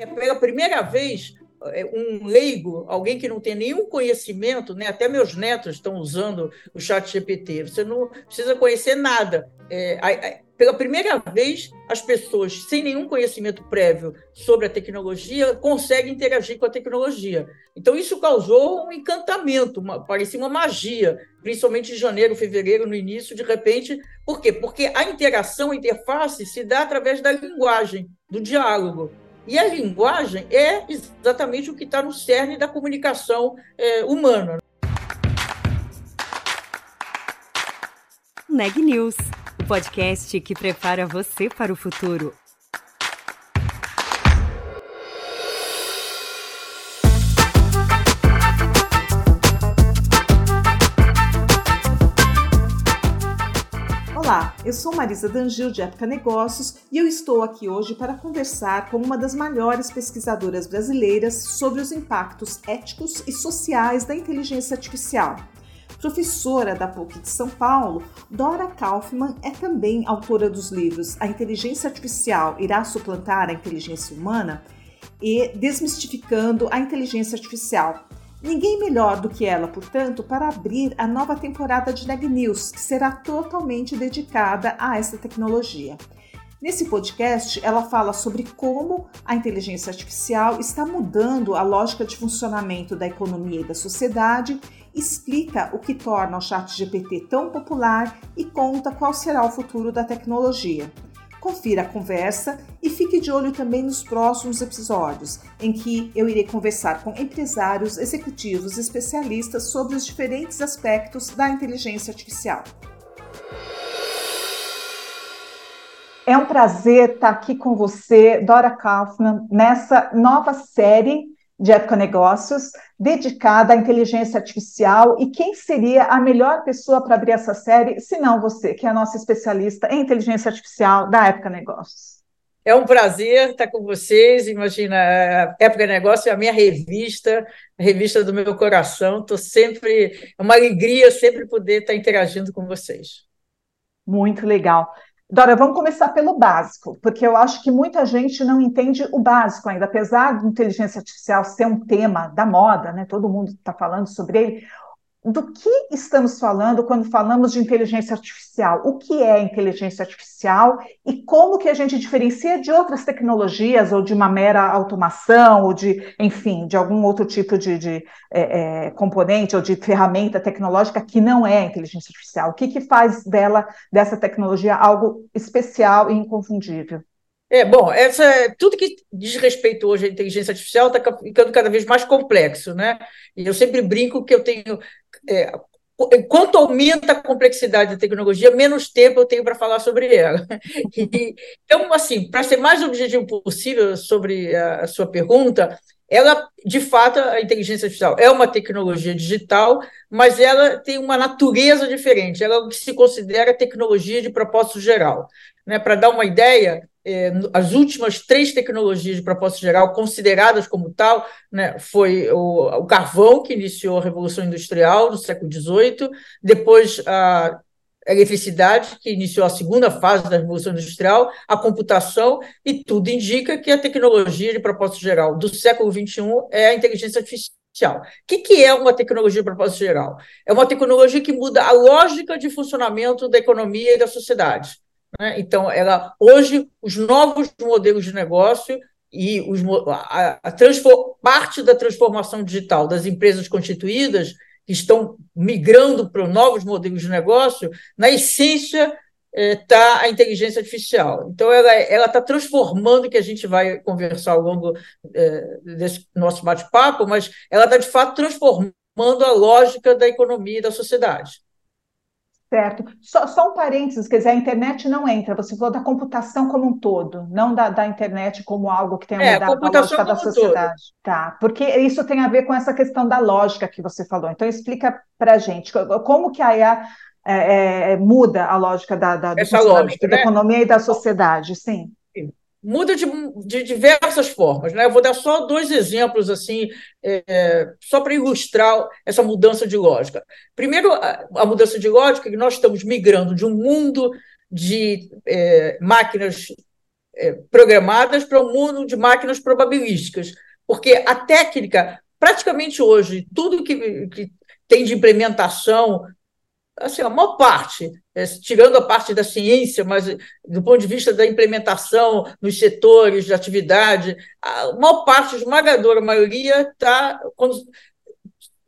É pela primeira vez é, um leigo, alguém que não tem nenhum conhecimento, né? até meus netos estão usando o chat GPT, você não precisa conhecer nada. É, pela primeira vez, as pessoas sem nenhum conhecimento prévio sobre a tecnologia conseguem interagir com a tecnologia. Então, isso causou um encantamento, uma, parecia uma magia, principalmente em janeiro, fevereiro, no início, de repente. Por quê? Porque a interação, a interface se dá através da linguagem, do diálogo. E a linguagem é exatamente o que está no cerne da comunicação é, humana. Neg News, o podcast que prepara você para o futuro. Olá, eu sou Marisa Dangil de Época Negócios e eu estou aqui hoje para conversar com uma das maiores pesquisadoras brasileiras sobre os impactos éticos e sociais da inteligência artificial. Professora da PUC de São Paulo, Dora Kaufmann é também autora dos livros A Inteligência Artificial Irá Suplantar a Inteligência Humana e Desmistificando a Inteligência Artificial Ninguém melhor do que ela, portanto, para abrir a nova temporada de Neg News, que será totalmente dedicada a essa tecnologia. Nesse podcast, ela fala sobre como a inteligência artificial está mudando a lógica de funcionamento da economia e da sociedade, explica o que torna o Chat GPT tão popular e conta qual será o futuro da tecnologia. Confira a conversa e fique de olho também nos próximos episódios, em que eu irei conversar com empresários, executivos e especialistas sobre os diferentes aspectos da inteligência artificial. É um prazer estar aqui com você, Dora Kaufmann, nessa nova série de Época Negócios, dedicada à inteligência artificial. E quem seria a melhor pessoa para abrir essa série, se não você, que é a nossa especialista em inteligência artificial da Época Negócios? É um prazer estar com vocês. Imagina, a Época Negócio é a minha revista, a revista do meu coração. Estou sempre, é uma alegria sempre poder estar interagindo com vocês. Muito legal. Dora, vamos começar pelo básico, porque eu acho que muita gente não entende o básico ainda, apesar de inteligência artificial ser um tema da moda, né? Todo mundo está falando sobre ele do que estamos falando quando falamos de inteligência artificial? O que é inteligência artificial e como que a gente diferencia de outras tecnologias ou de uma mera automação ou de, enfim, de algum outro tipo de, de é, é, componente ou de ferramenta tecnológica que não é inteligência artificial? O que, que faz dela, dessa tecnologia, algo especial e inconfundível? É, bom, essa, tudo que diz respeito hoje à inteligência artificial está ficando cada vez mais complexo, né? E eu sempre brinco que eu tenho. É, quanto aumenta a complexidade da tecnologia, menos tempo eu tenho para falar sobre ela. E, então, assim, para ser mais objetivo possível sobre a, a sua pergunta, ela, de fato, a inteligência artificial é uma tecnologia digital, mas ela tem uma natureza diferente. Ela é o que se considera tecnologia de propósito geral. Né? Para dar uma ideia, é, as últimas três tecnologias de propósito geral consideradas como tal, né, foi o, o, carvão, que iniciou a Revolução Industrial no século XVIII, depois a eletricidade, que iniciou a segunda fase da Revolução Industrial, a computação, e tudo indica que a tecnologia de propósito geral do século XXI é a inteligência artificial. O que, que é uma tecnologia de propósito geral? É uma tecnologia que muda a lógica de funcionamento da economia e da sociedade. Né? Então, ela hoje os novos modelos de negócio e os, a, a parte da transformação digital das empresas constituídas que estão migrando para novos modelos de negócio, na essência está é, a inteligência artificial. Então, ela está transformando, que a gente vai conversar ao longo é, desse nosso bate-papo, mas ela está, de fato, transformando a lógica da economia e da sociedade. Certo. Só, só, um parênteses, quer dizer, a internet não entra, você falou da computação como um todo, não da, da internet como algo que tem é, mudado a, a lógica da sociedade. Todo. Tá, porque isso tem a ver com essa questão da lógica que você falou. Então, explica para gente como que a IA é, é, muda a lógica da, da, lógica, da né? economia e da sociedade, sim muda de, de, diversas formas. Né? Eu vou dar só dois exemplos, assim, é, só para ilustrar essa mudança de lógica. Primeiro, a, a, mudança de lógica é que nós estamos migrando de um mundo de é, máquinas é, programadas para um mundo de máquinas probabilísticas, porque a técnica, praticamente hoje, tudo que, que tem de implementação, assim, a maior parte, é, tirando a parte da ciência, mas do ponto de vista da implementação nos setores de atividade, a maior parte, esmagadora maioria, está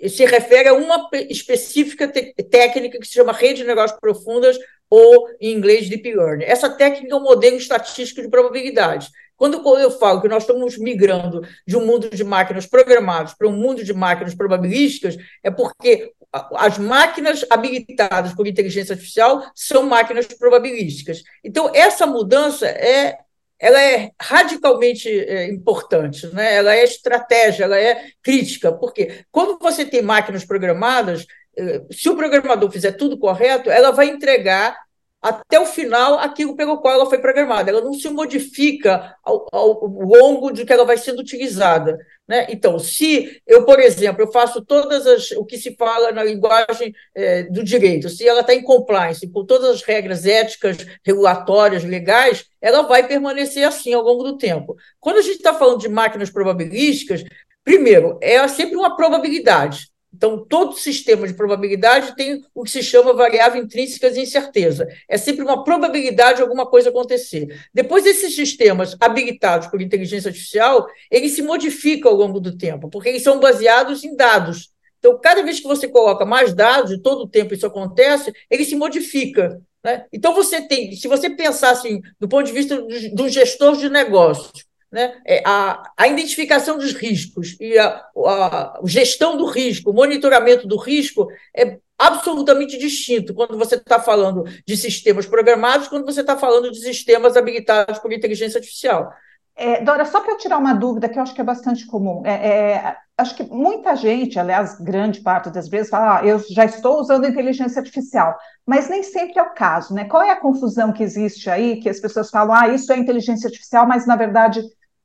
se refere a uma específica técnica que se chama rede de negócios profundas, ou em inglês deep learning. Essa técnica é um modelo estatístico de probabilidade. Quando eu falo que nós estamos migrando de um mundo de máquinas programadas para um mundo de máquinas probabilísticas, é porque as máquinas habilitadas por inteligência artificial são máquinas probabilísticas. Então, essa mudança é ela é radicalmente é, importante, né? ela é estratégia, ela é crítica, porque quando você tem máquinas programadas, é, se o programador fizer tudo correto, ela vai entregar até o final aquilo pelo qual ela foi programada. Ela não se modifica ao, ao longo de que ela vai sendo utilizada. Né? Então, se eu, por exemplo, eu faço todas as o que se fala na linguagem é, do direito, se ela está em compliance com todas as regras éticas, regulatórias, legais, ela vai permanecer assim ao longo do tempo. Quando a gente está falando de máquinas probabilísticas, primeiro, é sempre uma probabilidade. Então, todo sistema de probabilidade tem o que se chama variável intrínseca de incerteza. É sempre uma probabilidade de alguma coisa acontecer. Depois, esses sistemas habilitados por inteligência artificial, eles se modificam ao longo do tempo, porque eles são baseados em dados. Então, cada vez que você coloca mais dados, e todo o tempo isso acontece, ele se modifica. Né? Então, você tem, se você pensar assim, do ponto de vista do, do gestor de negócios, né? É, a, a identificação dos riscos e a, a gestão do risco, o monitoramento do risco é absolutamente distinto quando você está falando de sistemas programados, quando você está falando de sistemas habilitados por inteligência artificial. É, Dora, só para eu tirar uma dúvida que eu acho que é bastante comum. É, é, acho que muita gente, aliás, grande parte das vezes, fala: ah, eu já estou usando inteligência artificial, mas nem sempre é o caso, né? Qual é a confusão que existe aí, que as pessoas falam, ah, isso é inteligência artificial, mas na verdade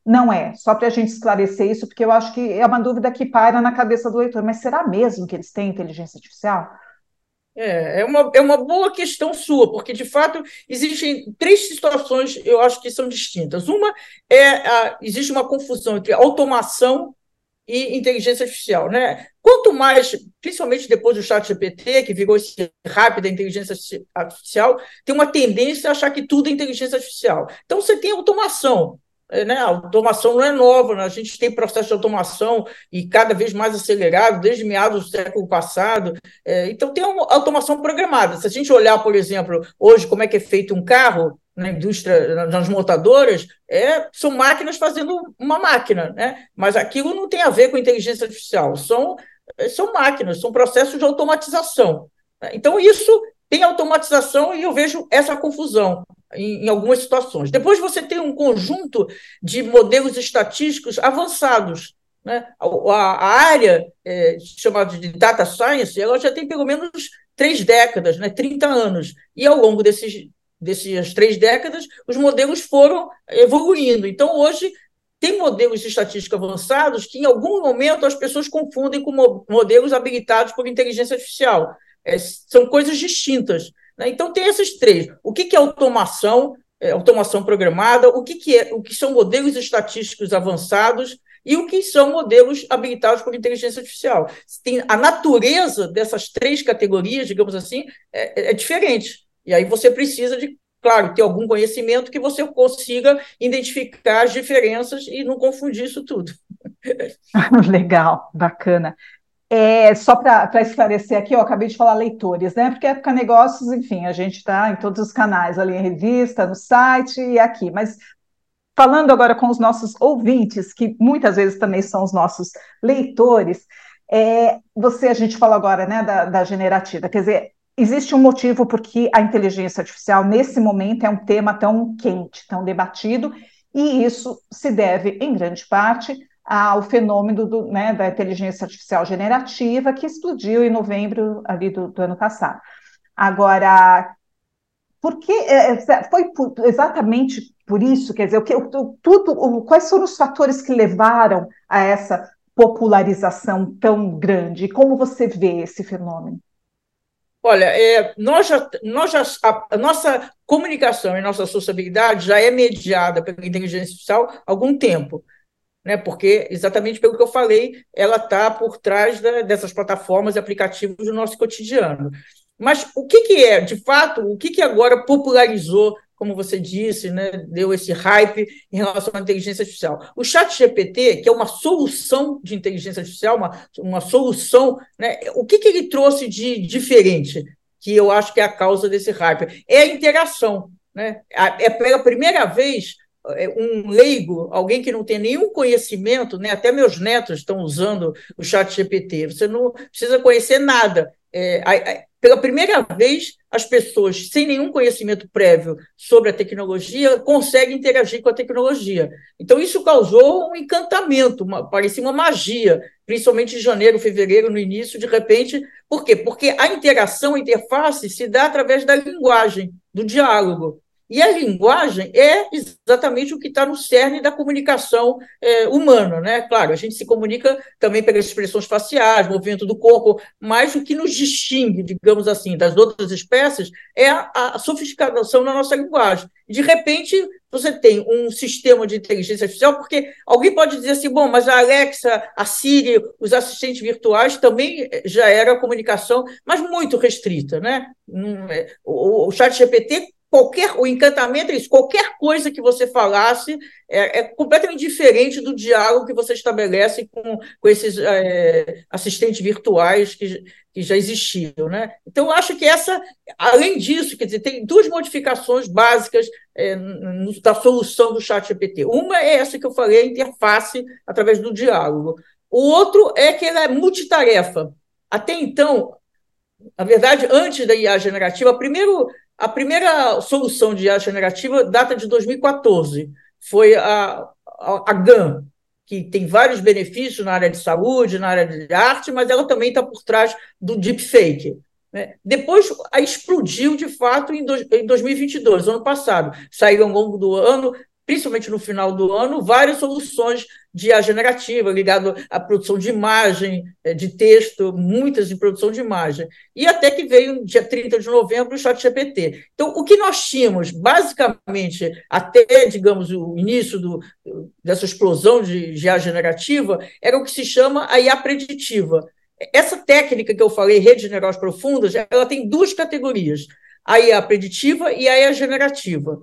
não é, só para a gente esclarecer isso, porque eu acho que é uma dúvida que paira na cabeça do leitor. Mas será mesmo que eles têm inteligência artificial? É, é uma, é uma boa questão sua, porque, de fato, existem três situações, eu acho que são distintas. Uma é, a, existe uma confusão entre automação e inteligência artificial. Né? Quanto mais, principalmente depois do chat GPT, que virou esse rápida inteligência artificial, tem uma tendência a achar que tudo é inteligência artificial. Então, você tem automação, né, a automação não é nova, né? a gente tem processo de automação e cada vez mais acelerado, desde meados do século passado. É, então, tem uma automação programada. Se a gente olhar, por exemplo, hoje, como é que é feito um carro na indústria, nas montadoras, é, são máquinas fazendo uma máquina, né? mas aquilo não tem a ver com inteligência artificial, são, são máquinas, são processos de automatização. Então, isso tem automatização e eu vejo essa confusão em, em, algumas situações. Depois você tem um conjunto de modelos estatísticos avançados. Né? A, área é, chamada de data science ela já tem pelo menos três décadas, né? 30 anos. E ao longo desses, dessas três décadas, os modelos foram evoluindo. Então, hoje, tem modelos de estatística avançados que, em algum momento, as pessoas confundem com modelos habilitados por inteligência artificial. É, são coisas distintas. Né? Então, tem esses três. O que, que é automação? É, automação programada, o que, que, é, o que são modelos estatísticos avançados e o que são modelos habilitados por inteligência artificial. Tem, a natureza dessas três categorias, digamos assim, é, é diferente. E aí você precisa de, claro, ter algum conhecimento que você consiga identificar as diferenças e não confundir isso tudo. Legal, bacana. É, só para esclarecer aqui, eu acabei de falar leitores, né? Porque época negócios, enfim, a gente está em todos os canais, ali em revista, no site e aqui. Mas falando agora com os nossos ouvintes, que muitas vezes também são os nossos leitores, é, você, a gente fala agora, né, da, da generativa, quer dizer, existe um motivo porque a inteligência artificial, nesse momento, é um tema tão quente, tão debatido, e isso se deve, em grande parte, ao fenômeno do, né, da inteligência artificial generativa que explodiu em novembro ali do, do ano passado. Agora, por que é, é, foi exatamente por isso? Quer dizer, o que, tudo, o, quais foram os fatores que levaram a essa popularização tão grande? Como você vê esse fenômeno? Olha, é, nós já, nós já, a, a, nossa comunicação e nossa sociabilidade já é mediada pela inteligência artificial há algum tempo, né? porque, exatamente pelo que eu falei, ela está por trás da, dessas plataformas e aplicativos do nosso cotidiano. Mas o que, que é, de fato, o que, que agora popularizou como você disse, né, deu esse hype em relação à inteligência artificial. O chat GPT, que é uma solução de inteligência artificial, uma, uma solução, né, o que, que ele trouxe de diferente, que eu acho que é a causa desse hype? É a interação. Né? É pela primeira vez um leigo, alguém que não tem nenhum conhecimento, né? até meus netos estão usando o chat GPT, você não precisa conhecer nada. É, pela primeira vez, as pessoas sem nenhum conhecimento prévio sobre a tecnologia conseguem interagir com a tecnologia. Então, isso causou um encantamento, uma, parecia uma magia, principalmente em janeiro, fevereiro, no início, de repente. Por quê? Porque a interação, a interface, se dá através da linguagem, do diálogo. E a linguagem é exatamente o que está no cerne da comunicação é, humana, né? Claro, a gente se comunica também pelas expressões faciais, movimento do corpo, mas o que nos distingue, digamos assim, das outras espécies é a, a sofisticação na nossa linguagem. De repente, você tem um sistema de inteligência artificial, porque alguém pode dizer assim, bom, mas a Alexa, a Siri, os assistentes virtuais também já era comunicação, mas muito restrita, né? O, o chat GPT qualquer o encantamento é isso, qualquer coisa que você falasse é, é completamente diferente do diálogo que você estabelece com, com esses é, assistentes virtuais que, que já existiam. Né? Então, acho que essa, além disso, quer dizer, tem duas modificações básicas é, da solução do chat GPT. Uma é essa que eu falei, a interface através do diálogo. O outro é que ela é multitarefa. Até então, na verdade, antes da IA generativa, primeiro a primeira solução de IA generativa data de 2014. Foi a, a, a GAN, que tem vários benefícios na área de saúde, na área de arte, mas ela também está por trás do deepfake. Né? Depois, explodiu de fato em, do, em 2022, ano passado. Saiu ao longo do ano principalmente no final do ano, várias soluções de IA generativa, ligado à produção de imagem, eh, de texto, muitas de produção de imagem. E até que veio, dia 30 de novembro, o chat GPT. Então, o que nós tínhamos, basicamente, até, digamos, o início do, dessa explosão de IA generativa, era o que se chama a IA preditiva. Essa técnica que eu falei, redes de neurais profundas, ela tem duas categorias, a IA preditiva e a IA generativa.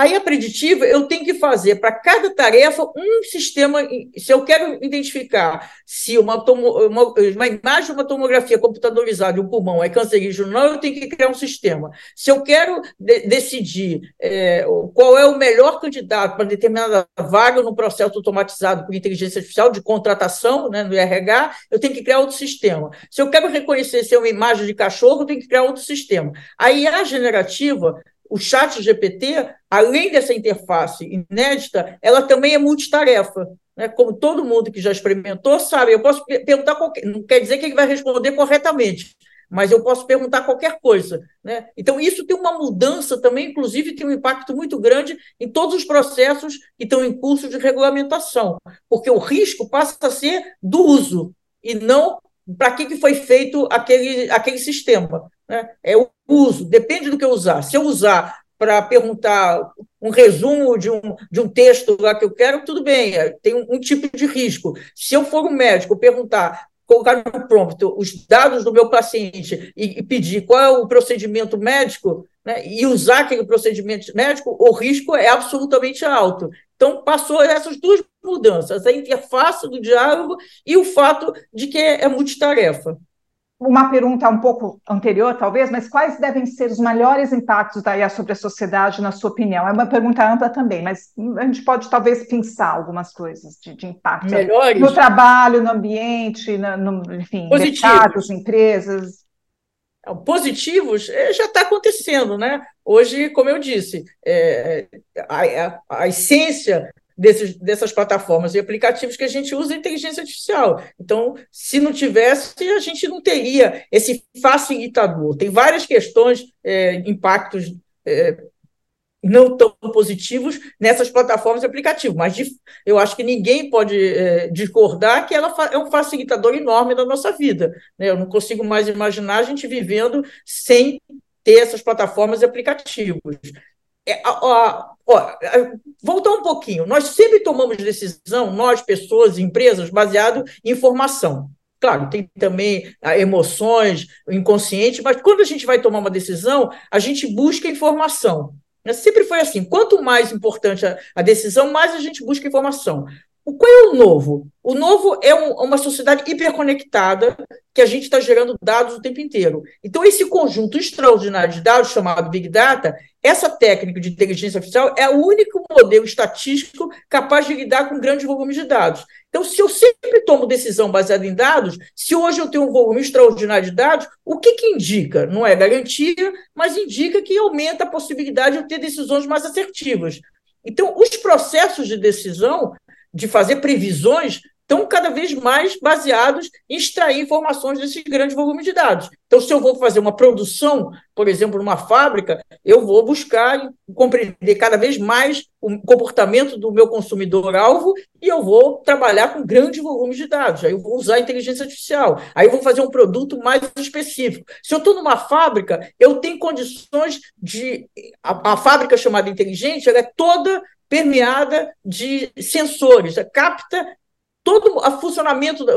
Aí a preditiva, eu tenho que fazer para cada tarefa um sistema. Se eu quero identificar se uma, tomo, uma, uma imagem uma tomografia computadorizada de um pulmão é cancerígeno ou não, eu tenho que criar um sistema. Se eu quero de, decidir é, qual é o melhor candidato para determinada vaga no processo automatizado por inteligência artificial de contratação, né, no IRH, eu tenho que criar outro sistema. Se eu quero reconhecer se é uma imagem de cachorro, eu tenho que criar outro sistema. A IA generativa o chat GPT, além dessa interface inédita, ela também é multitarefa. Né? Como todo mundo que já experimentou sabe, eu posso perguntar qualquer. Não quer dizer que ele vai responder corretamente, mas eu posso perguntar qualquer coisa. Né? Então, isso tem uma mudança também, inclusive, tem um impacto muito grande em todos os processos que estão em curso de regulamentação, porque o risco passa a ser do uso e não para que, que foi feito aquele, aquele sistema. Né? É o uso, depende do que eu usar. Se eu usar para perguntar um resumo de um, de um texto lá que eu quero, tudo bem, é, tem um, um tipo de risco. Se eu for um médico perguntar colocar no prompt os dados do meu paciente e, e pedir qual é o procedimento médico né, e usar aquele procedimento médico, o risco é absolutamente alto. Então, passou essas duas mudanças, a interface do diálogo e o fato de que é multitarefa uma pergunta um pouco anterior, talvez, mas quais devem ser os maiores impactos da IA sobre a sociedade, na sua opinião? É uma pergunta ampla também, mas a gente pode talvez pensar algumas coisas de, de impacto Melhores? no trabalho, no ambiente, no, no enfim, Positivos. mercados, empresas. Positivos é, já está acontecendo, né? Hoje, como eu disse, é, a, a, a essência desses, dessas plataformas e aplicativos que a gente usa inteligência artificial. Então, se não tivesse, a gente não teria esse facilitador. Tem várias questões, é, impactos é, não tão positivos nessas plataformas de aplicativo, mas de, eu acho que ninguém pode é, discordar que ela é um facilitador enorme da nossa vida. Né? Eu não consigo mais imaginar a gente vivendo sem ter essas plataformas e aplicativos. É, a, a, voltar um pouquinho, nós sempre tomamos decisão, nós, pessoas, empresas, baseado em informação. Claro, tem também ah, emoções, inconsciente, mas quando a gente vai tomar uma decisão, a gente busca informação. Sempre foi assim: quanto mais importante a, a decisão, mais a gente busca informação. O qual é o novo? O novo é um, uma sociedade hiperconectada que a gente está gerando dados o tempo inteiro. Então, esse conjunto extraordinário de dados, chamado Big Data, essa técnica de inteligência artificial é o único modelo estatístico capaz de lidar com grandes volumes de dados. Então, se eu sempre tomo decisão baseada em dados, se hoje eu tenho um volume extraordinário de dados, o que, que indica? Não é garantia, mas indica que aumenta a possibilidade de eu ter decisões mais assertivas. Então, os processos de decisão de fazer previsões estão cada vez mais baseados em extrair informações desse grande volume de dados. Então, se eu vou fazer uma produção, por exemplo, numa fábrica, eu vou buscar compreender cada vez mais o comportamento do meu consumidor-alvo e eu vou trabalhar com grandes volumes de dados. Aí eu vou usar inteligência artificial. Aí eu vou fazer um produto mais específico. Se eu estou numa fábrica, eu tenho condições de. A, a fábrica chamada inteligente ela é toda permeada de sensores, capta todo o funcionamento da,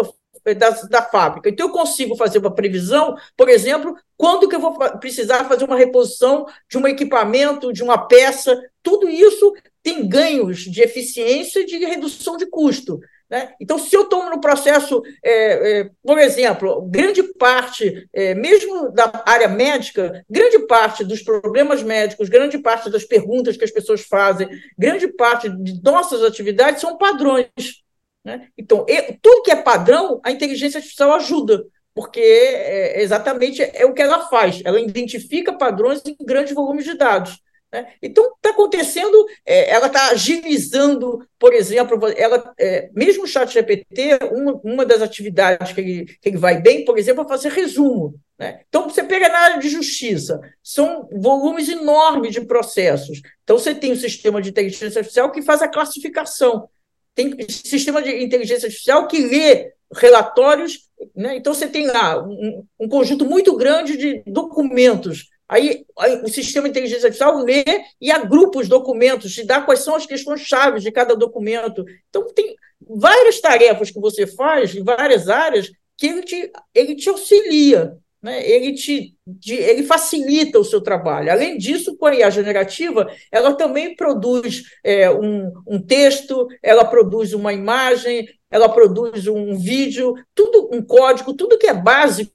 da, da, fábrica. Então, eu consigo fazer uma previsão, por exemplo, quando que eu vou precisar fazer uma reposição de um equipamento, de uma peça, tudo isso tem ganhos de eficiência e de redução de custo. Né? Então, se eu estou no processo, é, é, por exemplo, grande parte, é, mesmo da área médica, grande parte dos problemas médicos, grande parte das perguntas que as pessoas fazem, grande parte de nossas atividades são padrões. Né? Então, tudo que é padrão, a inteligência artificial ajuda, porque é, exatamente é o que ela faz. Ela identifica padrões em grandes volumes de dados. Né? Então, está acontecendo, é, ela está agilizando, por exemplo, ela, é, mesmo o chat GPT, uma, uma das atividades que ele, que ele vai bem, por exemplo, é fazer resumo. Né? Então, você pega na área de justiça, são volumes enormes de processos. Então, você tem um sistema de inteligência artificial que faz a classificação. Tem sistema de inteligência artificial que lê relatórios. Né? Então, você tem lá um, um conjunto muito grande de documentos Aí, o sistema de inteligência artificial lê e agrupa os documentos, te dá quais são as questões chaves de cada documento. Então, tem várias tarefas que você faz em várias áreas que ele te, ele te auxilia, né? ele, te, te, ele facilita o seu trabalho. Além disso, com a IA generativa, ela também produz é, um, um texto, ela produz uma imagem, ela produz um vídeo, tudo um código, tudo que é básico,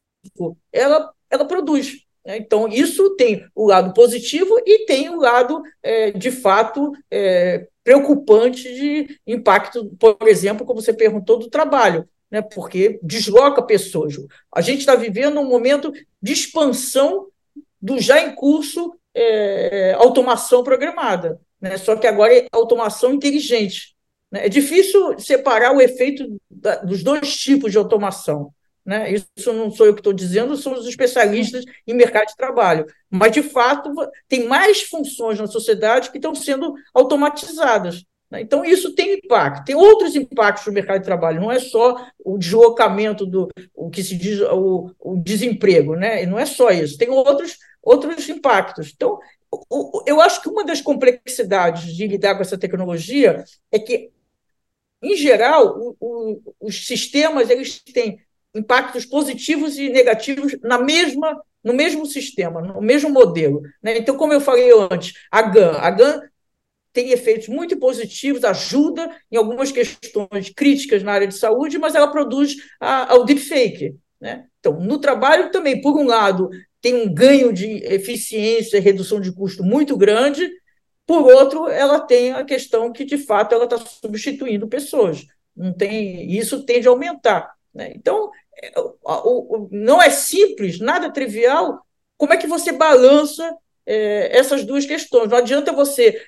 ela, ela produz. Né? Então, isso tem o lado positivo e tem o lado, é, de fato, é, preocupante de impacto, por exemplo, como você perguntou, do trabalho, né? porque desloca pessoas. A gente está vivendo um momento de expansão do já em curso é, automação programada, né? só que agora é automação inteligente. Né? É difícil separar o efeito da, dos dois tipos de automação. Né? Isso não sou eu que estou dizendo, são os especialistas em mercado de trabalho. Mas, de fato, tem mais funções na sociedade que estão sendo automatizadas. Né? Então, isso tem impacto. Tem outros impactos no mercado de trabalho, não é só o deslocamento do o que se diz o, o desemprego, né? não é só isso, tem outros, outros impactos. Então, eu acho que uma das complexidades de lidar com essa tecnologia é que, em geral, o, o, os sistemas eles têm impactos positivos e negativos na mesma no mesmo sistema, no mesmo modelo. Né? Então, como eu falei antes, a GAN, a GAN tem efeitos muito positivos, ajuda em algumas questões críticas na área de saúde, mas ela produz a, o deepfake. Né? Então, no trabalho também, por um lado, tem um ganho de eficiência redução de custo muito grande, por outro, ela tem a questão que, de fato, ela está substituindo pessoas. Não tem, isso tende a aumentar. Né? Então, é, não é simples, nada trivial, como é que você balança é, essas duas questões? Não adianta você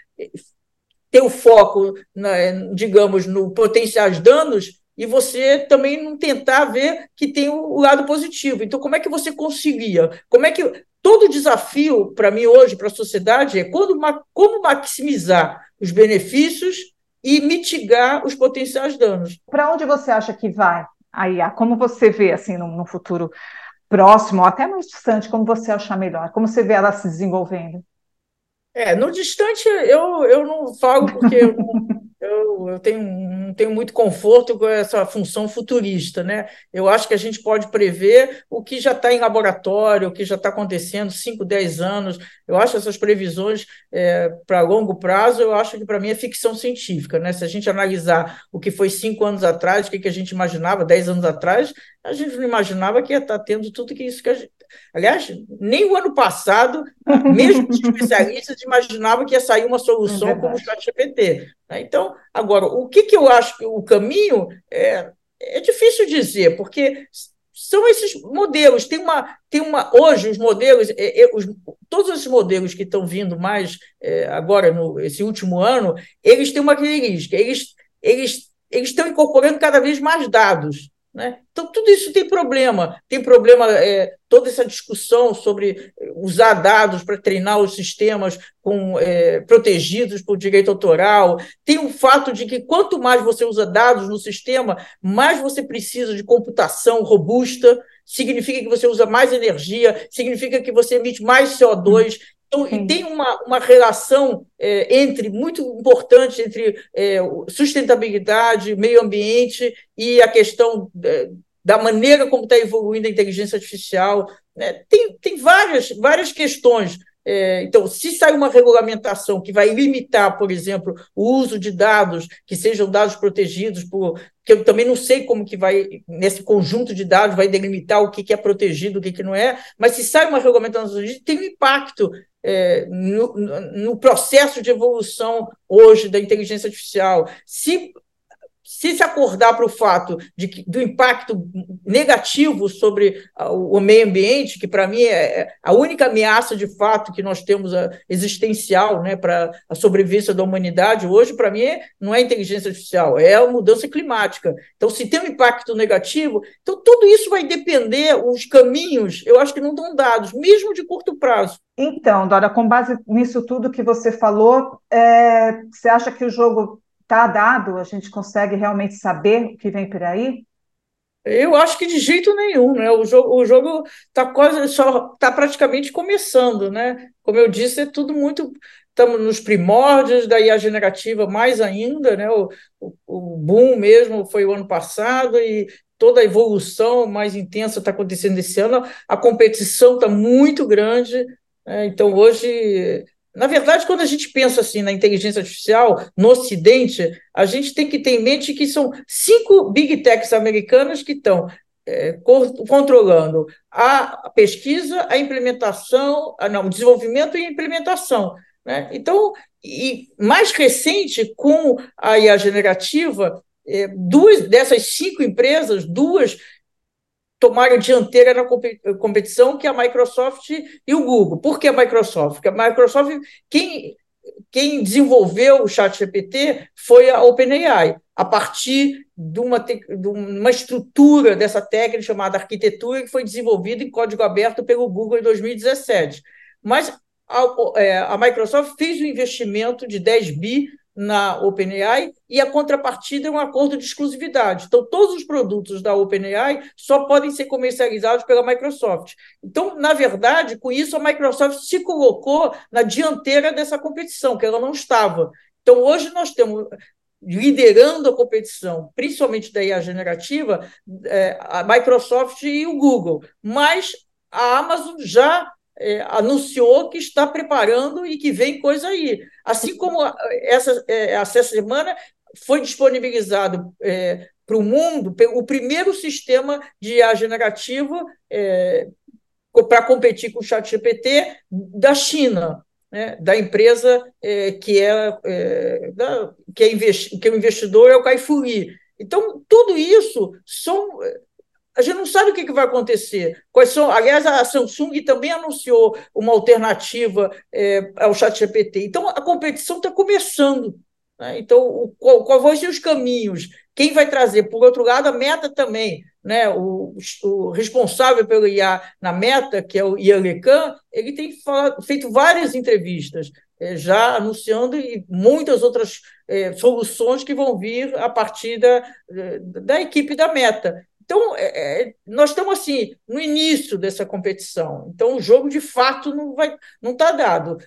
ter o foco, na, digamos, no potenciais danos e você também não tentar ver que tem o lado positivo. Então, como é que você conseguia? Como é que todo desafio para mim hoje, para a sociedade, é quando, como maximizar os benefícios e mitigar os potenciais danos. Para onde você acha que vai a IA? Como você vê assim no, no futuro próximo, ou até mais distante, como você achar melhor? Como você vê ela se desenvolvendo? É, no distante eu, eu não falo porque eu, eu, eu tenho, não tenho muito conforto com essa função futurista, né? Eu acho que a gente pode prever o que já está em laboratório, o que já está acontecendo 5, 10 anos. Eu acho essas previsões é, para longo prazo, eu acho que para mim é ficção científica, né? Se a gente analisar o que foi cinco anos atrás, o que, que a gente imaginava, 10 anos atrás, a gente não imaginava que ia estar tá tendo tudo que isso que gente, Aliás, nem o ano passado, mesmo os especialistas imaginavam que ia sair uma solução é como o ChatGPT. Né? Então, agora, o que, que eu acho que o caminho é, é difícil dizer, porque são esses modelos. Tem uma, tem uma hoje os modelos, é, é, os, todos esses modelos que estão vindo mais é, agora no esse último ano, eles têm uma característica, eles eles eles estão incorporando cada vez mais dados. Né? Então, tudo isso tem problema. Tem problema, é, toda essa discussão sobre usar dados para treinar os sistemas com, é, protegidos por direito autoral. Tem o fato de que quanto mais você usa dados no sistema, mais você precisa de computação robusta, significa que você usa mais energia, significa que você emite mais CO2. Então, e tem uma, uma relação é, entre muito importante entre é, sustentabilidade, meio ambiente e a questão é, da maneira como está evoluindo a inteligência artificial. Né? Tem, tem várias, várias questões então, se sair uma regulamentação que vai limitar, por exemplo, o uso de dados que sejam dados protegidos, por, que eu também não sei como que vai, nesse conjunto de dados, vai delimitar o que, que é protegido, o que, que não é, mas se sai uma regulamentação, tem um impacto é, no, no processo de evolução hoje da inteligência artificial. Se se se acordar para o fato de que, do impacto negativo sobre o meio ambiente, que para mim é, é a única ameaça de fato que nós temos a, existencial né, para a sobrevivência da humanidade hoje, para mim, não é inteligência artificial, é a mudança climática. Então, se tem um impacto negativo, então tudo isso vai depender, os caminhos, eu acho que não estão dados, mesmo de curto prazo. Então, Dora, com base nisso tudo que você falou, é, você acha que o jogo está dado? A gente consegue realmente saber o que vem por aí? Eu acho que de jeito nenhum, né? O jogo está quase só está praticamente começando, né? Como eu disse, é tudo muito estamos nos primórdios da IA generativa mais ainda, né? O, o, o boom mesmo foi o ano passado e toda a evolução mais intensa está acontecendo esse ano. A competição está muito grande, né? então hoje na verdade, quando a gente pensa assim na inteligência artificial no Ocidente, a gente tem que ter em mente que são cinco big techs americanas que estão é, controlando a pesquisa, a implementação, a, não, o desenvolvimento e implementação. Né? Então, e mais recente, com a IA generativa, é, duas dessas cinco empresas, duas tomaram dianteira na competição, que é a Microsoft e o Google. Por que a Microsoft? Porque a Microsoft, quem, quem desenvolveu o ChatGPT foi a OpenAI, a partir de uma, de uma estrutura dessa técnica chamada arquitetura, que foi desenvolvida em código aberto pelo Google em 2017. Mas a, é, a Microsoft fez um investimento de 10 bi na OpenAI e a contrapartida é um acordo de exclusividade. Então, todos os produtos da OpenAI só podem ser comercializados pela Microsoft. Então, na verdade, com isso, a Microsoft se colocou na dianteira dessa competição, que ela não estava. Então, hoje nós temos liderando a competição, principalmente da IA generativa, é, a Microsoft e o Google. Mas a Amazon já é, anunciou que está preparando e que vem coisa aí. Assim como essa, é, essa semana foi disponibilizado é, para o mundo o primeiro sistema de IA generativo é, para competir com o ChatGPT da China. Né, da empresa é, que, é, é da, que, é o investidor é o Caifuri. Então, tudo isso são a gente não sabe o que, vai acontecer. Quais são, aliás, a Samsung também anunciou uma alternativa é, ao ChatGPT. Então, a competição está começando. Né? Então, o, qual, qual vão ser os caminhos? Quem vai trazer? Por outro lado, a meta também. Né? O, o responsável pelo IA na meta, que é o Ian Lecan, ele tem falado, feito várias entrevistas, é, já anunciando e muitas outras é, soluções que vão vir a partir da, da equipe da meta. Então, é, é, nós estamos assim no início dessa competição. Então, o jogo de fato não vai, não está dado,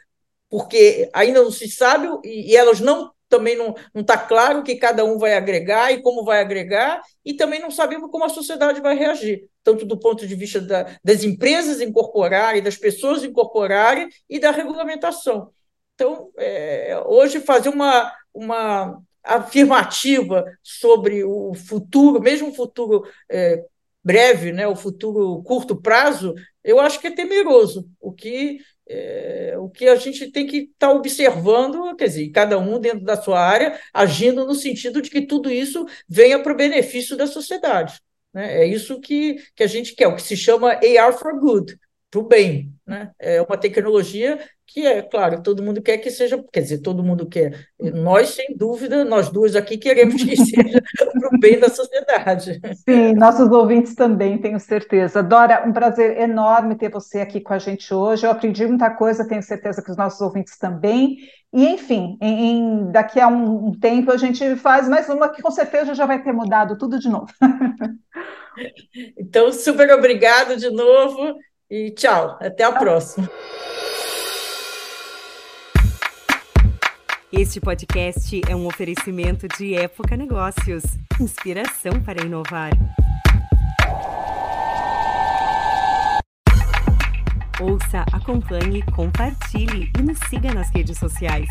porque ainda não se sabe e, e elas não também não está claro que cada um vai agregar e como vai agregar, e também não sabemos como a sociedade vai reagir, tanto do ponto de vista da, das empresas incorporarem, das pessoas incorporarem e da regulamentação. Então, é, hoje, fazer uma, uma afirmativa sobre o futuro, mesmo o futuro é, breve, né, o futuro curto prazo, eu acho que é temeroso. O que, é, o que a gente tem que estar tá observando, quer dizer, cada um dentro da sua área, agindo no sentido de que tudo isso venha para o benefício da sociedade. Né? É isso que, que a gente quer, o que se chama AR for Good, para o bem. Né? É uma tecnologia que é, claro, todo mundo quer que seja, quer dizer, todo mundo quer. Nós, sem dúvida, nós duas aqui queremos que seja para o bem da sociedade. Sim, nossos ouvintes também, tenho certeza. Dora, um prazer enorme ter você aqui com a gente hoje. Eu aprendi muita coisa, tenho certeza que os nossos ouvintes também. E, enfim, em, daqui a um, um tempo a gente faz mais uma que com certeza já vai ter mudado tudo de novo. então, super obrigado de novo e tchau. Até a próxima. Este podcast é um oferecimento de Época Negócios inspiração para inovar. Ouça, acompanhe, compartilhe e nos siga nas redes sociais.